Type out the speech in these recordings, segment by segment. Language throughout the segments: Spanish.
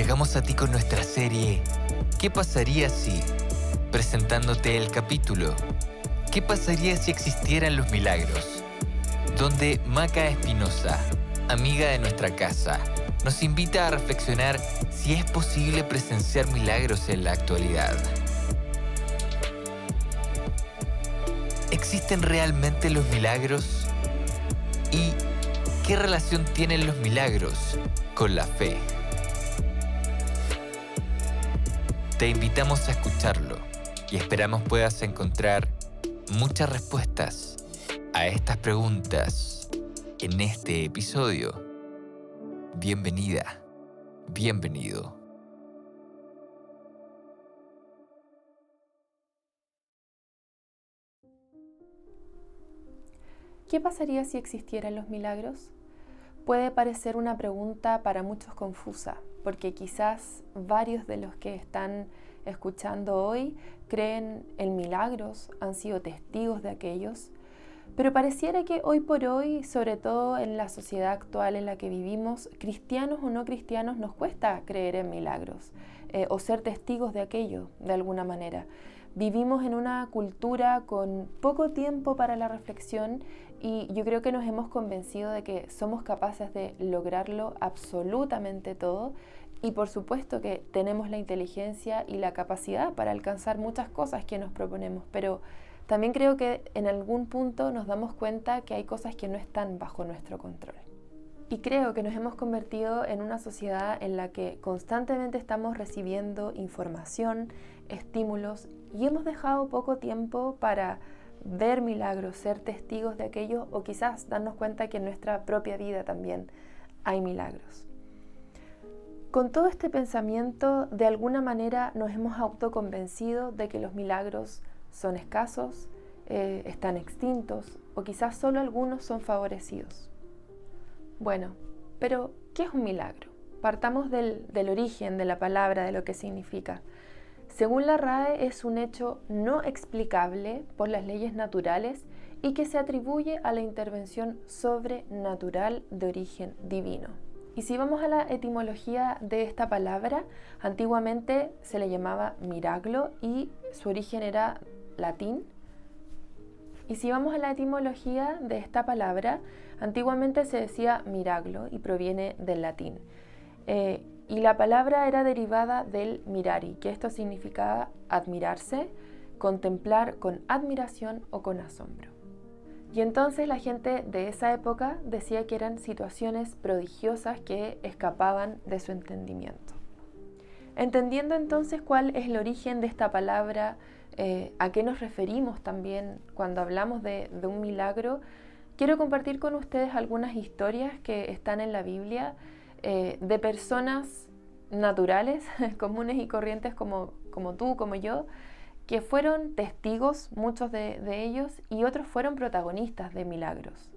Llegamos a ti con nuestra serie ¿Qué pasaría si? presentándote el capítulo ¿Qué pasaría si existieran los milagros? Donde Maca Espinosa, amiga de nuestra casa, nos invita a reflexionar si es posible presenciar milagros en la actualidad. ¿Existen realmente los milagros? ¿Y qué relación tienen los milagros con la fe? Te invitamos a escucharlo y esperamos puedas encontrar muchas respuestas a estas preguntas en este episodio. Bienvenida, bienvenido. ¿Qué pasaría si existieran los milagros? Puede parecer una pregunta para muchos confusa, porque quizás varios de los que están escuchando hoy creen en milagros, han sido testigos de aquellos, pero pareciera que hoy por hoy, sobre todo en la sociedad actual en la que vivimos, cristianos o no cristianos, nos cuesta creer en milagros eh, o ser testigos de aquello de alguna manera. Vivimos en una cultura con poco tiempo para la reflexión y yo creo que nos hemos convencido de que somos capaces de lograrlo absolutamente todo y por supuesto que tenemos la inteligencia y la capacidad para alcanzar muchas cosas que nos proponemos, pero también creo que en algún punto nos damos cuenta que hay cosas que no están bajo nuestro control. Y creo que nos hemos convertido en una sociedad en la que constantemente estamos recibiendo información, estímulos y hemos dejado poco tiempo para ver milagros, ser testigos de aquello o quizás darnos cuenta que en nuestra propia vida también hay milagros. Con todo este pensamiento, de alguna manera nos hemos autoconvencido de que los milagros son escasos, eh, están extintos o quizás solo algunos son favorecidos. Bueno, pero ¿qué es un milagro? Partamos del, origen de la palabra, de lo que significa. Según la RAE es un hecho no explicable por las leyes naturales y que se atribuye a la intervención sobrenatural de origen divino. Y si vamos a la etimología de esta palabra, antiguamente se le llamaba miraglo y su origen era latín y si vamos a la etimología de esta palabra, antiguamente se decía miraglo y proviene del latín. Eh, y la palabra era derivada del mirari, que esto significaba admirarse, contemplar con admiración o con asombro. Y entonces la gente de esa época decía que eran situaciones prodigiosas que escapaban de su entendimiento. Entendiendo entonces cuál es el origen de esta palabra, eh, a qué nos referimos también cuando hablamos de, un milagro, quiero compartir con ustedes algunas historias que están en la Biblia eh, de personas naturales, comunes y corrientes como, tú, como yo, que fueron testigos, muchos de, de, ellos, y otros fueron protagonistas de milagros.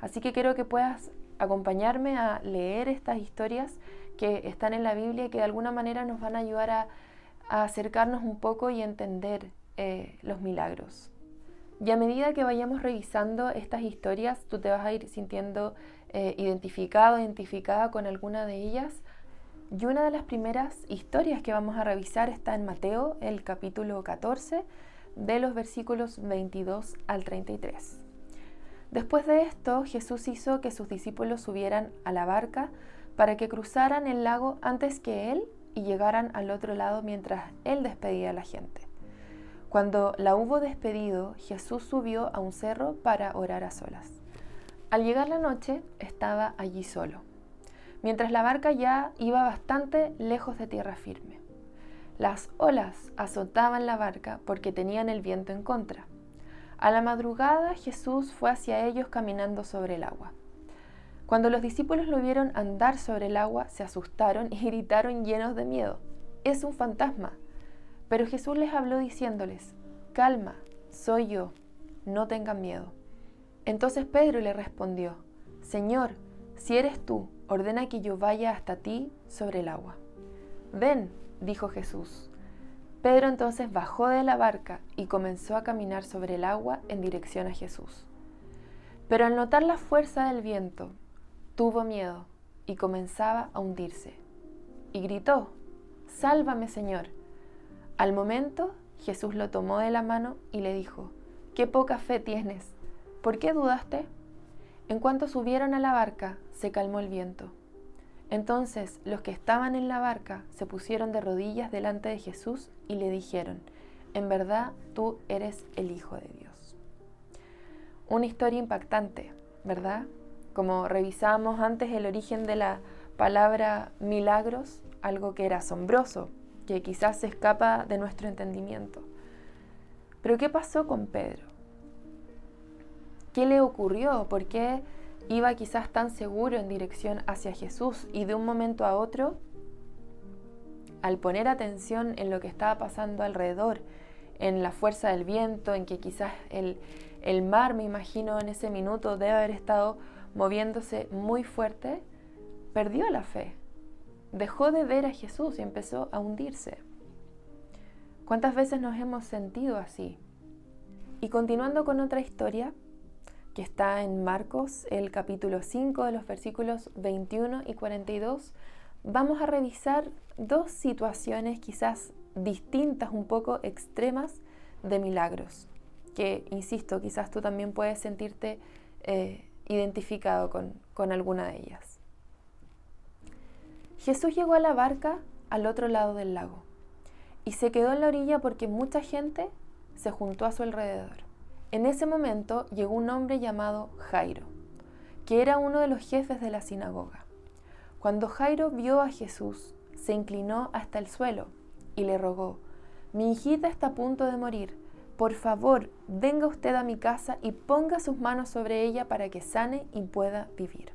Así que quiero que puedas acompañarme a leer estas historias que están en la Biblia y que de alguna manera nos van a ayudar a, acercarnos un poco y entender eh, los milagros. Y a medida que vayamos revisando estas historias, tú te vas a ir sintiendo eh, identificado, identificada con alguna de ellas. Y una de las primeras historias que vamos a revisar está en Mateo, el capítulo 14, de los versículos 22 al 33. Después de esto, Jesús hizo que sus discípulos subieran a la barca para que cruzaran el lago antes que él y llegaran al otro lado mientras él despedía a la gente. Cuando la hubo despedido, Jesús subió a un cerro para orar a solas. Al llegar la noche, estaba allí solo, mientras la barca ya iba bastante lejos de tierra firme. Las olas azotaban la barca porque tenían el viento en contra. A la madrugada Jesús fue hacia ellos caminando sobre el agua. Cuando los discípulos lo vieron andar sobre el agua, se asustaron y gritaron llenos de miedo. Es un fantasma. Pero Jesús les habló diciéndoles, calma, soy yo, no tengan miedo. Entonces Pedro le respondió, Señor, si eres tú, ordena que yo vaya hasta ti sobre el agua. Ven, dijo Jesús. Pedro entonces bajó de la barca y comenzó a caminar sobre el agua en dirección a Jesús. Pero al notar la fuerza del viento, tuvo miedo y comenzaba a hundirse. Y gritó, Sálvame, Señor. Al momento, Jesús lo tomó de la mano y le dijo, Qué poca fe tienes. ¿Por qué dudaste? En cuanto subieron a la barca, se calmó el viento. Entonces los que estaban en la barca se pusieron de rodillas delante de Jesús y le dijeron, En verdad tú eres el Hijo de Dios. Una historia impactante, ¿verdad? como revisábamos antes el origen de la palabra milagros, algo que era asombroso, que quizás se escapa de nuestro entendimiento. Pero ¿qué pasó con Pedro? ¿Qué le ocurrió? ¿Por qué iba quizás tan seguro en dirección hacia Jesús y de un momento a otro, al poner atención en lo que estaba pasando alrededor, en la fuerza del viento, en que quizás el, el mar, me imagino, en ese minuto debe haber estado moviéndose muy fuerte, perdió la fe. Dejó de ver a Jesús y empezó a hundirse. ¿Cuántas veces nos hemos sentido así? Y continuando con otra historia, que está en Marcos, el capítulo 5 de los versículos 21 y 42, vamos a revisar dos situaciones quizás distintas, un poco extremas, de milagros, que, insisto, quizás tú también puedes sentirte eh, identificado con, alguna de ellas. Jesús llegó a la barca al otro lado del lago y se quedó en la orilla porque mucha gente se juntó a su alrededor. En ese momento llegó un hombre llamado Jairo, que era uno de los jefes de la sinagoga. Cuando Jairo vio a Jesús, se inclinó hasta el suelo y le rogó, mi hijita está a punto de morir por favor, venga usted a mi casa y ponga sus manos sobre ella para que sane y pueda vivir.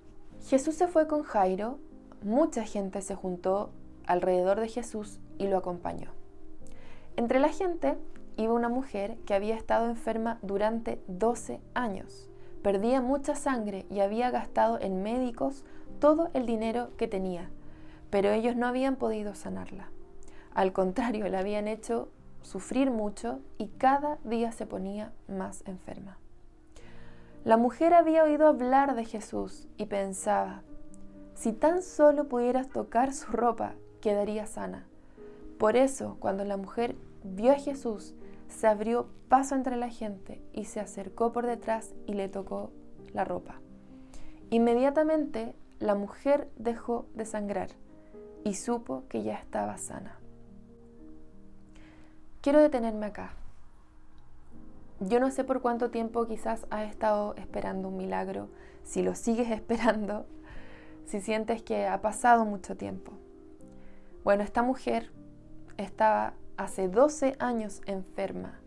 Jesús se fue con Jairo, mucha gente se juntó alrededor de Jesús y lo acompañó. Entre la gente iba una mujer que había estado enferma durante 12 años. Perdía mucha sangre y había gastado en médicos todo el dinero que tenía, pero ellos no habían podido sanarla. Al contrario, la habían hecho sufrir mucho y cada día se ponía más enferma. La mujer había oído hablar de Jesús y pensaba, si tan solo pudieras tocar su ropa, quedaría sana. Por eso, cuando la mujer vio a Jesús, se abrió paso entre la gente y se acercó por detrás y le tocó la ropa. Inmediatamente la mujer dejó de sangrar y supo que ya estaba sana. Quiero detenerme acá. Yo no sé por cuánto tiempo quizás has estado esperando un milagro, si lo sigues esperando, si sientes que ha pasado mucho tiempo. Bueno, esta mujer estaba hace 12 años enferma.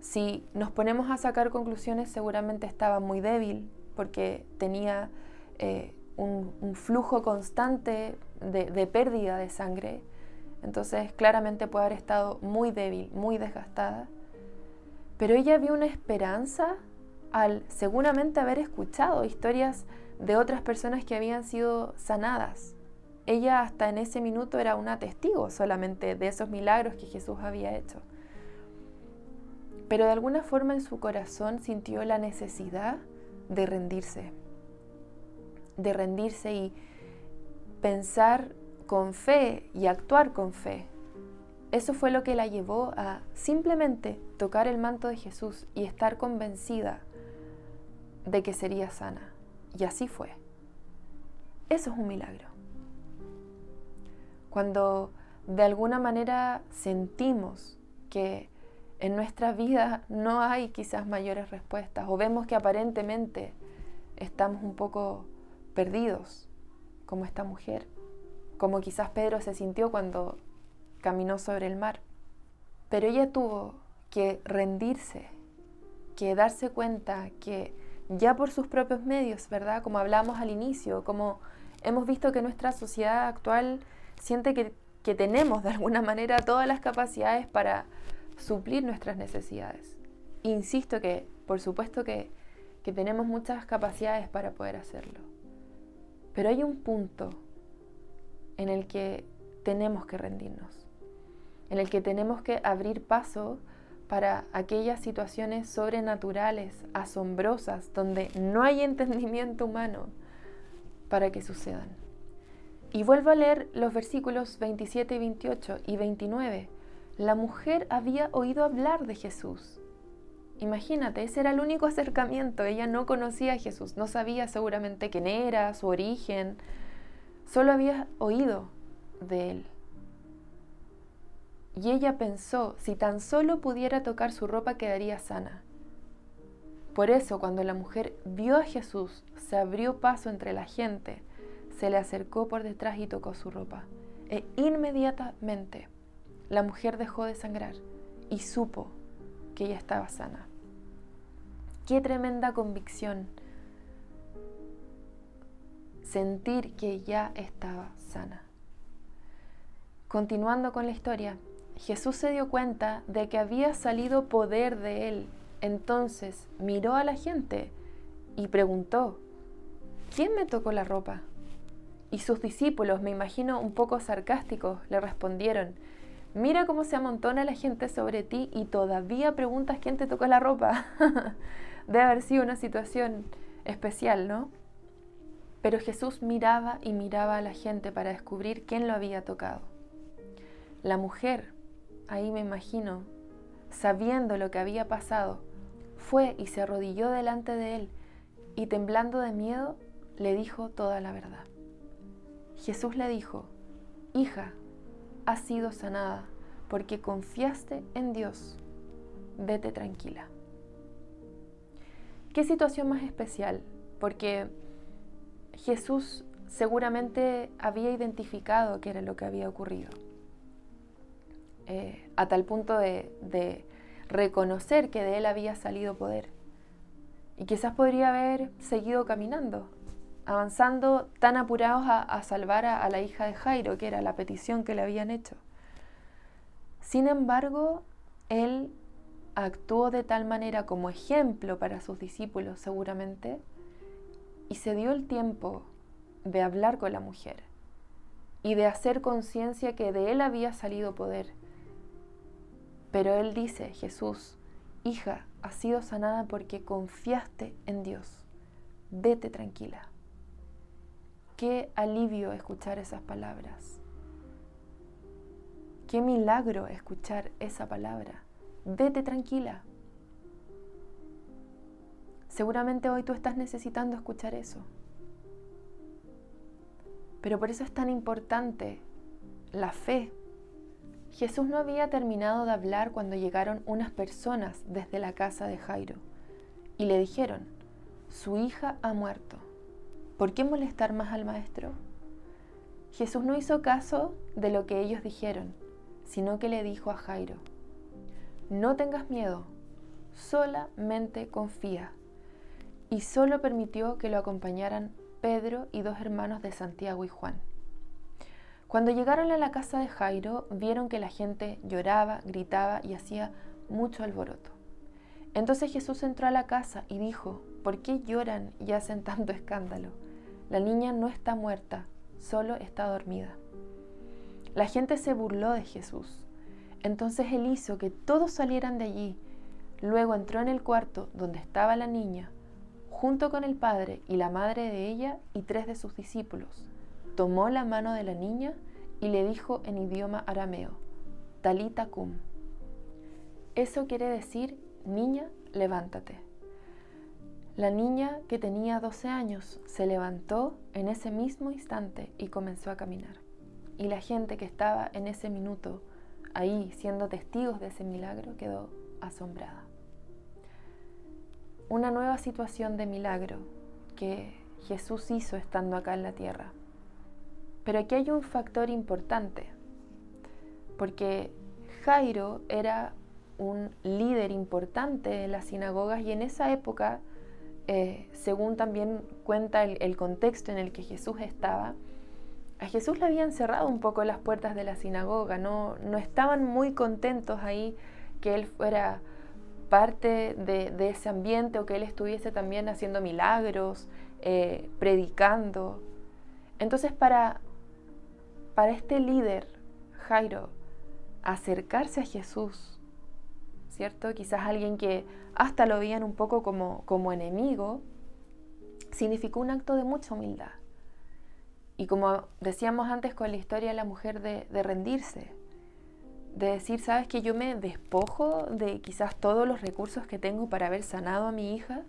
Si nos ponemos a sacar conclusiones, seguramente estaba muy débil porque tenía eh, un, flujo constante de pérdida de sangre entonces claramente puede haber estado muy débil, muy desgastada. Pero ella vio una esperanza al seguramente haber escuchado historias de otras personas que habían sido sanadas. Ella hasta en ese minuto era una testigo solamente de esos milagros que Jesús había hecho. Pero de alguna forma en su corazón sintió la necesidad de rendirse, de rendirse y pensar con fe y actuar con fe. Eso fue lo que la llevó a simplemente tocar el manto de Jesús y estar convencida de que sería sana. Y así fue. Eso es un milagro. Cuando de alguna manera sentimos que en nuestra vida no hay quizás mayores respuestas o vemos que aparentemente estamos un poco perdidos, como esta mujer como quizás Pedro se sintió cuando caminó sobre el mar. Pero ella tuvo que rendirse, que darse cuenta que ya por sus propios medios, ¿verdad? Como hablamos al inicio, como hemos visto que nuestra sociedad actual siente que, tenemos de alguna manera todas las capacidades para suplir nuestras necesidades. Insisto que, por supuesto que tenemos muchas capacidades para poder hacerlo. Pero hay un punto en el que tenemos que rendirnos, en el que tenemos que abrir paso para aquellas situaciones sobrenaturales, asombrosas, donde no hay entendimiento humano para que sucedan. Y vuelvo a leer los versículos 27 y 28 y 29. La mujer había oído hablar de Jesús. Imagínate, ese era el único acercamiento. Ella no conocía a Jesús, no sabía seguramente quién era, su origen, solo había oído de él. Y ella pensó, si tan solo pudiera tocar su ropa quedaría sana. Por eso cuando la mujer vio a Jesús, se abrió paso entre la gente, se le acercó por detrás y tocó su ropa. E inmediatamente la mujer dejó de sangrar y supo que ella estaba sana. Qué tremenda convicción sentir que ya estaba sana. Continuando con la historia, Jesús se dio cuenta de que había salido poder de él. Entonces miró a la gente y preguntó, ¿quién me tocó la ropa? Y sus discípulos, me imagino un poco sarcásticos, le respondieron, Mira cómo se amontona la gente sobre ti y todavía preguntas quién te tocó la ropa. Debe haber sido una situación especial, ¿no? Pero Jesús miraba y miraba a la gente para descubrir quién lo había tocado. La mujer, ahí me imagino, sabiendo lo que había pasado, fue y se arrodilló delante de él y temblando de miedo le dijo toda la verdad. Jesús le dijo, hija, has sido sanada porque confiaste en Dios. Vete tranquila. ¿Qué situación más especial? Porque Jesús seguramente había identificado qué era lo que había ocurrido. Eh, a tal punto de, reconocer que de él había salido poder. Y quizás podría haber seguido caminando, avanzando tan apurados a, salvar a, la hija de Jairo, que era la petición que le habían hecho. Sin embargo, él actuó de tal manera como ejemplo para sus discípulos seguramente y se dio el tiempo de hablar con la mujer y de hacer conciencia que de él había salido poder. Pero él dice, Jesús, hija, has sido sanada porque confiaste en Dios. Vete tranquila. Qué alivio escuchar esas palabras. Qué milagro escuchar esa palabra. Vete tranquila. Seguramente hoy tú estás necesitando escuchar eso. Pero por eso es tan importante la fe. Jesús no había terminado de hablar cuando llegaron unas personas desde la casa de Jairo y le dijeron, su hija ha muerto ¿Por qué molestar más al maestro? Jesús no hizo caso de lo que ellos dijeron, sino que le dijo a Jairo, no tengas miedo, solamente confía. Y solo permitió que lo acompañaran Pedro y dos hermanos de Santiago y Juan. Cuando llegaron a la casa de Jairo, vieron que la gente lloraba, gritaba y hacía mucho alboroto. Entonces Jesús entró a la casa y dijo, ¿por qué lloran y hacen tanto escándalo? La niña no está muerta, solo está dormida. La gente se burló de Jesús. Entonces él hizo que todos salieran de allí. Luego entró en el cuarto donde estaba la niña, junto con el padre y la madre de ella y tres de sus discípulos. Tomó la mano de la niña y le dijo en idioma arameo, Talita cum. Eso quiere decir, niña, levántate. La niña, que tenía 12 años, se levantó en ese mismo instante y comenzó a caminar. Y la gente que estaba en ese minuto ahí siendo testigos de ese milagro quedó asombrada. Una nueva situación de milagro que Jesús hizo estando acá en la tierra. Pero aquí hay un factor importante, porque Jairo era un líder importante de las sinagogas y en esa época eh, según también cuenta el, contexto en el que Jesús estaba, a Jesús le habían cerrado un poco las puertas de la sinagoga, no, no estaban muy contentos ahí que él fuera parte de, ese ambiente o que él estuviese también haciendo milagros, eh, predicando. Entonces para, para este líder, Jairo, acercarse a Jesús, ¿cierto? Quizás alguien que hasta lo veían un poco como, como enemigo, significó un acto de mucha humildad. Y como decíamos antes con la historia de la mujer de, rendirse, de decir, sabes que yo me despojo de quizás todos los recursos que tengo para haber sanado a mi hija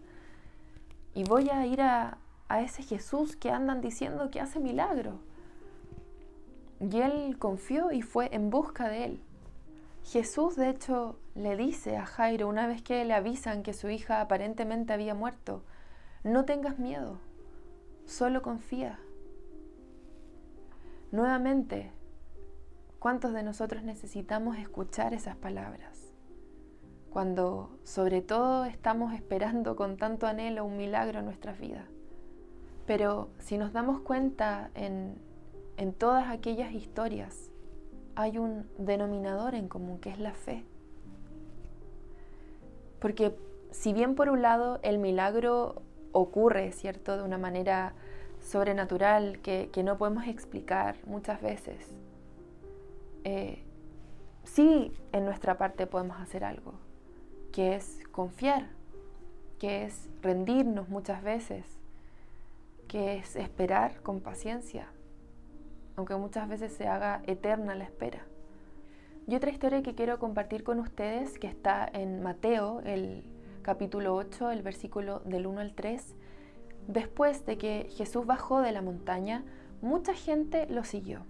y voy a ir a, a ese Jesús que andan diciendo que hace milagro. Y él confió y fue en busca de él. Jesús, de hecho, le dice a Jairo una vez que le avisan que su hija aparentemente había muerto, no tengas miedo, solo confía. Nuevamente, ¿cuántos de nosotros necesitamos escuchar esas palabras? Cuando sobre todo estamos esperando con tanto anhelo un milagro en nuestras vidas. Pero si nos damos cuenta en, en todas aquellas historias, hay un denominador en común, que es la fe. Porque si bien por un lado el milagro ocurre, ¿cierto?, de una manera sobrenatural que, no podemos explicar muchas veces, eh, sí en nuestra parte podemos hacer algo, que es confiar, que es rendirnos muchas veces, que es esperar con paciencia, aunque muchas veces se haga eterna la espera. Y otra historia que quiero compartir con ustedes, que está en Mateo, el capítulo 8, el versículo del 1 al 3, después de que Jesús bajó de la montaña, mucha gente lo siguió.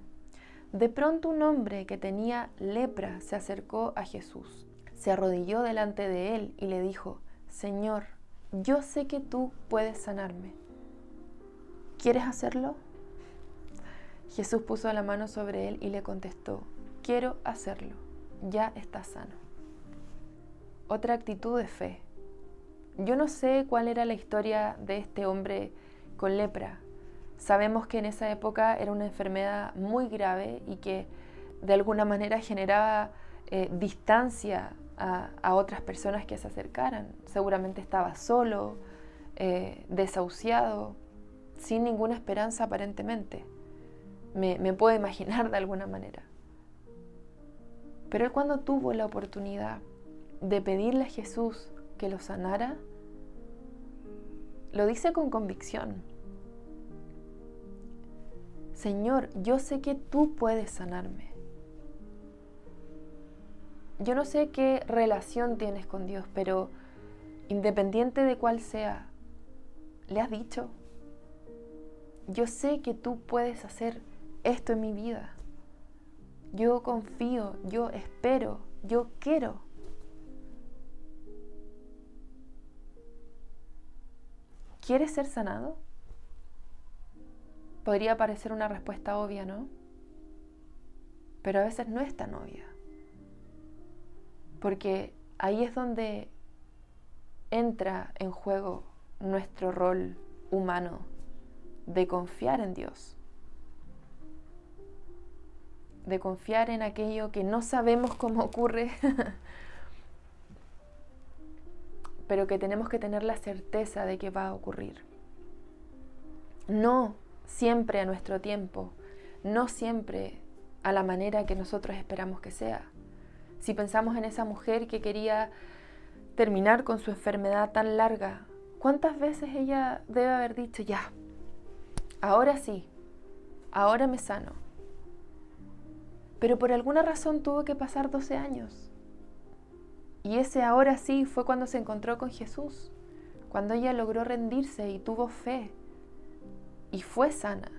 De pronto un hombre que tenía lepra se acercó a Jesús, se arrodilló delante de él y le dijo, Señor, yo sé que tú puedes sanarme. ¿Quieres hacerlo? Jesús puso la mano sobre él y le contestó, quiero hacerlo, ya está sano. Otra actitud de fe. Yo no sé cuál era la historia de este hombre con lepra. Sabemos que en esa época era una enfermedad muy grave y que de alguna manera generaba eh, distancia a, otras personas que se acercaran. Seguramente estaba solo, eh, desahuciado, sin ninguna esperanza aparentemente me, puedo imaginar de alguna manera. Pero él cuando tuvo la oportunidad de pedirle a Jesús que lo sanara, lo dice con convicción. Señor, yo sé que tú puedes sanarme. Yo no sé qué relación tienes con Dios, pero independiente de cuál sea, le has dicho, yo sé que tú puedes hacer esto en mi vida. Yo confío, yo espero, yo quiero. ¿Quieres ser sanado? Podría parecer una respuesta obvia, ¿no? Pero a veces no es tan obvia. Porque ahí es donde entra en juego nuestro rol humano de confiar en Dios de confiar en aquello que no sabemos cómo ocurre, pero que tenemos que tener la certeza de que va a ocurrir. No siempre a nuestro tiempo, no siempre a la manera que nosotros esperamos que sea. Si pensamos en esa mujer que quería terminar con su enfermedad tan larga, ¿cuántas veces ella debe haber dicho, ya, ahora sí, ahora me sano? Pero por alguna razón tuvo que pasar 12 años. Y ese ahora sí fue cuando se encontró con Jesús, cuando ella logró rendirse y tuvo fe y fue sana.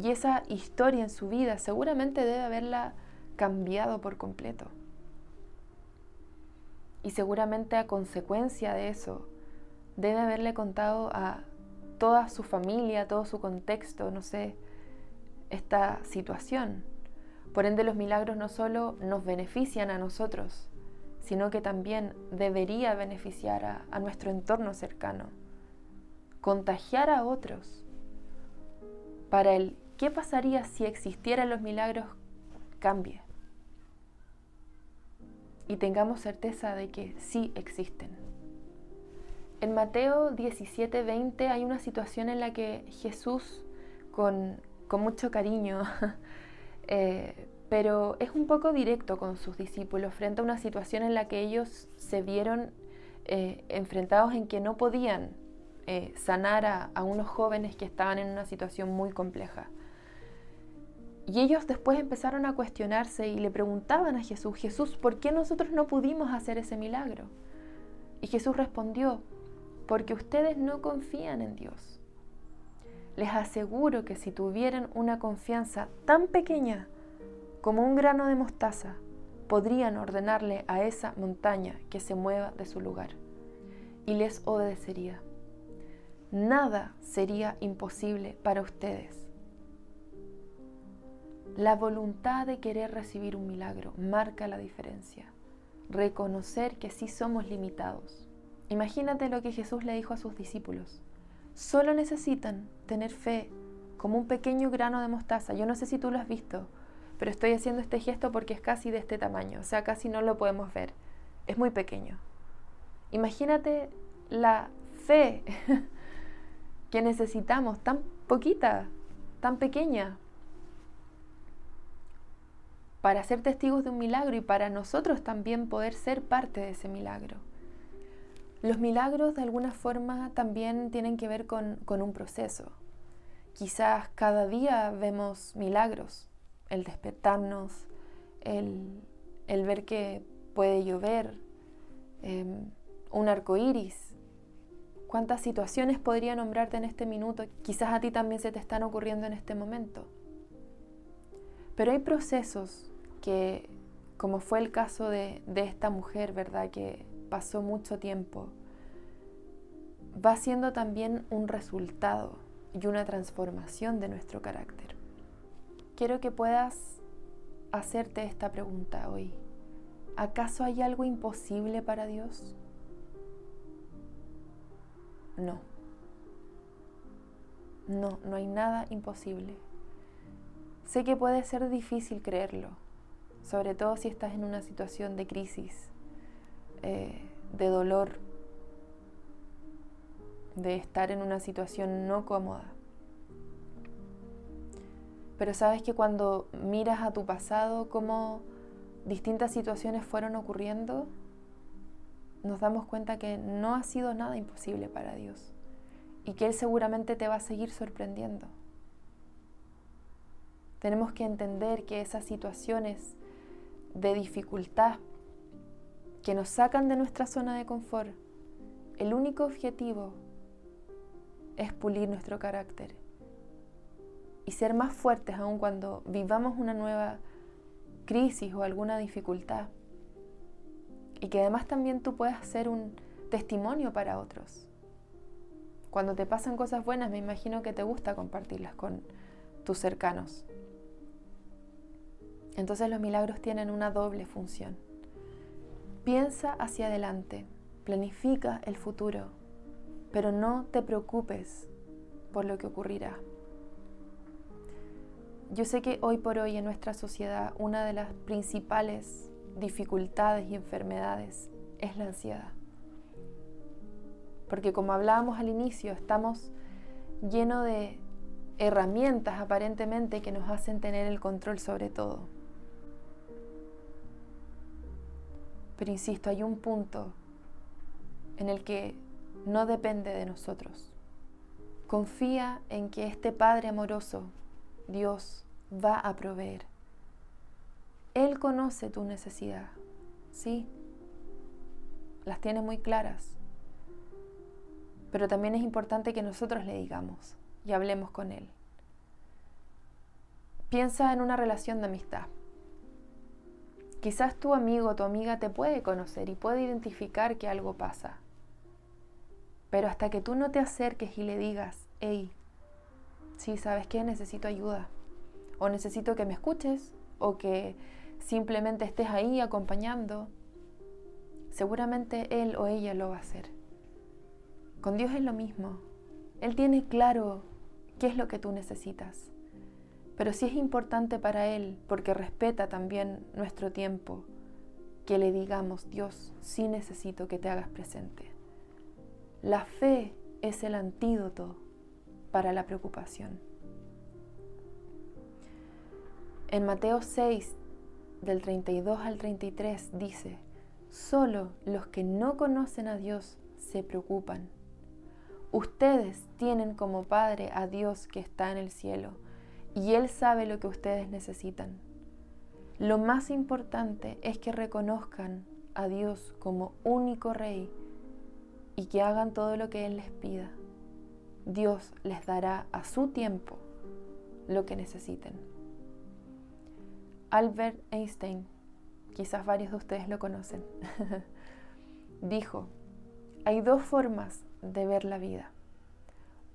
Y esa historia en su vida seguramente debe haberla cambiado por completo. Y seguramente a consecuencia de eso, debe haberle contado a toda su familia, todo su contexto, no sé, esta situación. Por ende, los milagros no solo nos benefician a nosotros, sino que también debería beneficiar a, a nuestro entorno cercano, contagiar a otros. Para el qué pasaría si existieran los milagros cambie y tengamos certeza de que sí existen. En Mateo 17, 20 hay una situación en la que Jesús, con, mucho cariño, eh, pero es un poco directo con sus discípulos frente a una situación en la que ellos se vieron eh, enfrentados en que no podían eh, sanar a unos jóvenes que estaban en una situación muy compleja. Y ellos después empezaron a cuestionarse y le preguntaban a Jesús, Jesús, ¿por qué nosotros no pudimos hacer ese milagro? Y Jesús respondió, porque ustedes no confían en Dios. Les aseguro que si tuvieran una confianza tan pequeña como un grano de mostaza, podrían ordenarle a esa montaña que se mueva de su lugar y les obedecería. Nada sería imposible para ustedes la voluntad de querer recibir un milagro marca la diferencia. Reconocer que sí somos limitados. Imagínate lo que Jesús le dijo a sus discípulos. Solo necesitan tener fe como un pequeño grano de mostaza. Yo no sé si tú lo has visto, pero estoy haciendo este gesto porque es casi de este tamaño, o sea, casi no lo podemos ver. Es muy pequeño. Imagínate la fe que necesitamos, tan poquita, tan pequeña, para ser testigos de un milagro y para nosotros también poder ser parte de ese milagro. Los milagros de alguna forma también tienen que ver con, un proceso. Quizás cada día vemos milagros, el despertarnos, el, ver que puede llover, em, un arco iris. ¿Cuántas situaciones podría nombrarte en este minuto? Quizás a ti también se te están ocurriendo en este momento. Pero hay procesos que, como fue el caso de, esta mujer, ¿verdad? Que pasó mucho tiempo, va siendo también un resultado y una transformación de nuestro carácter. Quiero que puedas hacerte esta pregunta hoy. ¿Acaso hay algo imposible para Dios? No. No, no hay nada imposible. Sé que puede ser difícil creerlo, sobre todo si estás en una situación de crisis, eh, de dolor, de estar en una situación no cómoda. Pero sabes que cuando miras a tu pasado, cómo distintas situaciones fueron ocurriendo, nos damos cuenta que no ha sido nada imposible para Dios y que Él seguramente te va a seguir sorprendiendo. Tenemos que entender que esas situaciones de dificultad que nos sacan de nuestra zona de confort, el único objetivo es pulir nuestro carácter y ser más fuertes aun cuando vivamos una nueva crisis o alguna dificultad. Y que además también tú puedas ser un testimonio para otros. Cuando te pasan cosas buenas, me imagino que te gusta compartirlas con tus cercanos. Entonces los milagros tienen una doble función. Piensa hacia adelante, planifica el futuro, pero no te preocupes por lo que ocurrirá. Yo sé que hoy por hoy en nuestra sociedad una de las principales dificultades y enfermedades es la ansiedad. Porque como hablábamos al inicio, estamos llenos de herramientas aparentemente que nos hacen tener el control sobre todo. Pero insisto, hay un punto en el que no depende de nosotros. Confía en que este Padre amoroso, Dios, va a proveer. Él conoce tu necesidad, sí, las tiene muy claras. Pero también es importante que nosotros le digamos y hablemos con Él. Piensa en una relación de amistad. Quizás tu amigo tu amiga te puede conocer y puede identificar que algo pasa. Pero hasta que tú no te acerques y le digas, hey, sí, ¿sabes qué? Necesito ayuda. O necesito que me escuches o que simplemente estés ahí acompañando. seguramente él o ella lo va a hacer. Con Dios es lo mismo. Él tiene claro qué es lo que tú necesitas. Pero sí es importante para Él, porque respeta también nuestro tiempo, que le digamos, Dios, sí necesito que te hagas presente. La fe es el antídoto para la preocupación. En Mateo 6, del 32 al 33, dice, solo los que no conocen a Dios se preocupan. Ustedes tienen como Padre a Dios que está en el cielo y Él sabe lo que ustedes necesitan. Lo más importante es que reconozcan a Dios como único Rey y que hagan todo lo que Él les pida. Dios les dará a su tiempo lo que necesiten. Albert Einstein, quizás varios de ustedes lo conocen, dijo, hay dos formas de ver la vida.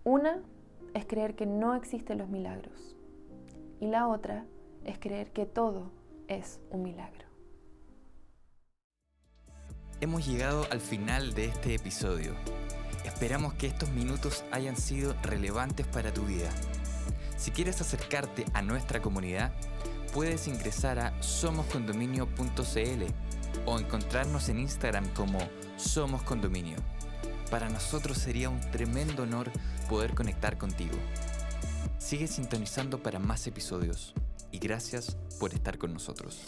Una es creer que no existen los milagros y la otra es creer que todo es un milagro. Hemos llegado al final de este episodio. Esperamos que estos minutos hayan sido relevantes para tu vida. Si quieres acercarte a nuestra comunidad, puedes ingresar a somoscondominio.cl o encontrarnos en Instagram como Somos Condominio. Para nosotros sería un tremendo honor poder conectar contigo. Sigue sintonizando para más episodios y gracias por estar con nosotros.